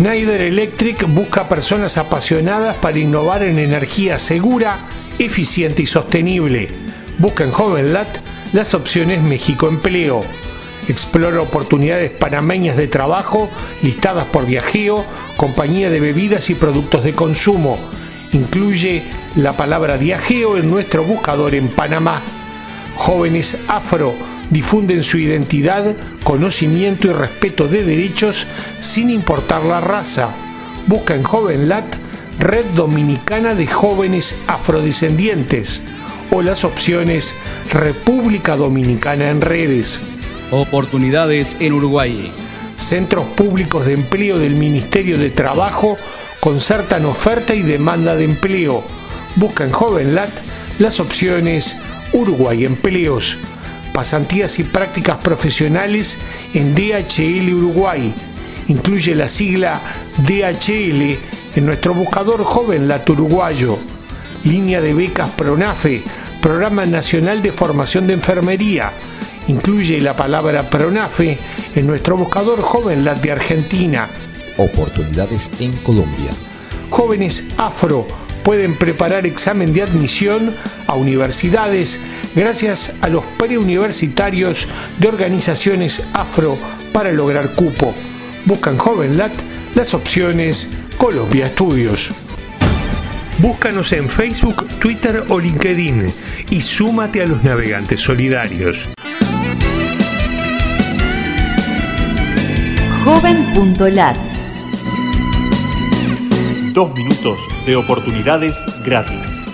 Schneider Electric busca personas apasionadas para innovar en energía segura, eficiente y sostenible. Busca en JovenLat las opciones México Empleo. Explora oportunidades panameñas de trabajo listadas por Viajeo, compañía de bebidas y productos de consumo. Incluye la palabra Viajeo en nuestro buscador en Panamá. Jóvenes afro difunden su identidad, conocimiento y respeto de derechos sin importar la raza. Busca en JovenLat Red Dominicana de Jóvenes Afrodescendientes o las opciones República Dominicana en redes. Oportunidades en Uruguay. Centros públicos de empleo del Ministerio de Trabajo concertan oferta y demanda de empleo. Busca en JovenLat las opciones Uruguay Empleos pasantías y prácticas profesionales en DHL Uruguay. Incluye la sigla DHL en nuestro buscador Joven Lat Uruguayo. Línea de becas PRONAFE, Programa Nacional de Formación de Enfermería. Incluye la palabra PRONAFE en nuestro buscador Joven Lat de Argentina. Oportunidades en Colombia. Jóvenes afro pueden preparar examen de admisión a universidades gracias a los preuniversitarios de organizaciones afro para lograr cupo. Buscan JovenLat las opciones Colombia Estudios. Búscanos en Facebook, Twitter o LinkedIn y súmate a los navegantes solidarios. Joven.lat Dos minutos de oportunidades gratis.